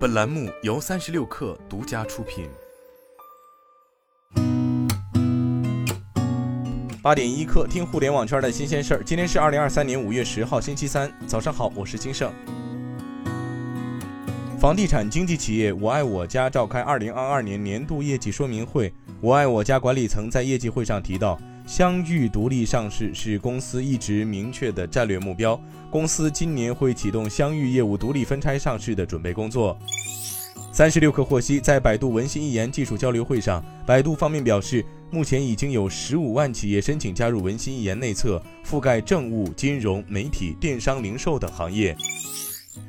本栏目由三十六氪独家出品。八点一刻，听互联网圈的新鲜事儿。今天是二零二三年五月十号，星期三，早上好，我是金盛。房地产经纪企业我爱我家召开二零二二年年度业绩说明会。我爱我家管理层在业绩会上提到，香芋独立上市是公司一直明确的战略目标。公司今年会启动香芋业务独立分拆上市的准备工作。三十六氪获悉，在百度文心一言技术交流会上，百度方面表示，目前已经有十五万企业申请加入文心一言内测，覆盖政务、金融、媒体、电商、零售等行业。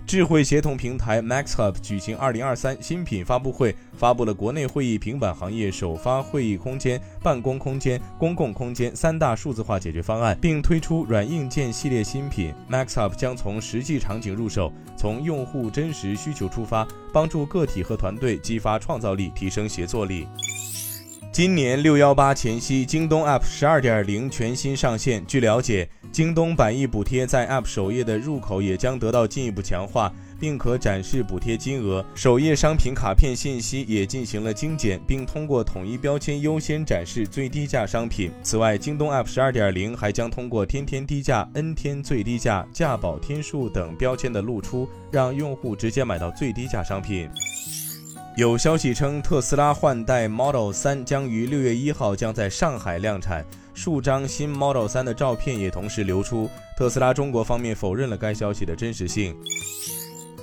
智慧协同平台 MaxHub 举行2023新品发布会，发布了国内会议平板行业首发会议空间、办公空间、公共空间三大数字化解决方案，并推出软硬件系列新品。MaxHub 将从实际场景入手，从用户真实需求出发，帮助个体和团队激发创造力，提升协作力。今年六幺八前夕，京东 App 十二点零全新上线。据了解，京东百亿补贴在 App 首页的入口也将得到进一步强化，并可展示补贴金额。首页商品卡片信息也进行了精简，并通过统一标签优先展示最低价商品。此外，京东 App 十二点零还将通过天天低价、N 天最低价、价保天数等标签的露出，让用户直接买到最低价商品。有消息称，特斯拉换代 Model 3将于六月一号将在上海量产，数张新 Model 3的照片也同时流出。特斯拉中国方面否认了该消息的真实性。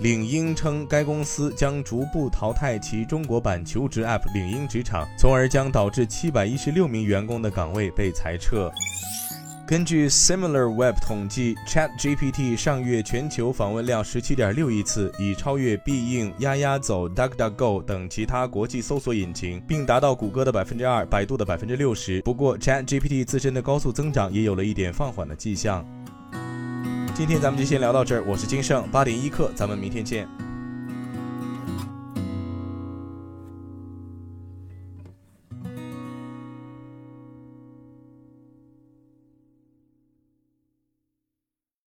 领英称，该公司将逐步淘汰其中国版求职 App 领英职场，从而将导致七百一十六名员工的岗位被裁撤。根据 SimilarWeb 统计，ChatGPT 上月全球访问量十七点六亿次，已超越必应、丫丫走、DuckDuckGo 等其他国际搜索引擎，并达到谷歌的百分之二、百度的百分之六十。不过，ChatGPT 自身的高速增长也有了一点放缓的迹象。今天咱们就先聊到这儿，我是金盛八点一刻，咱们明天见。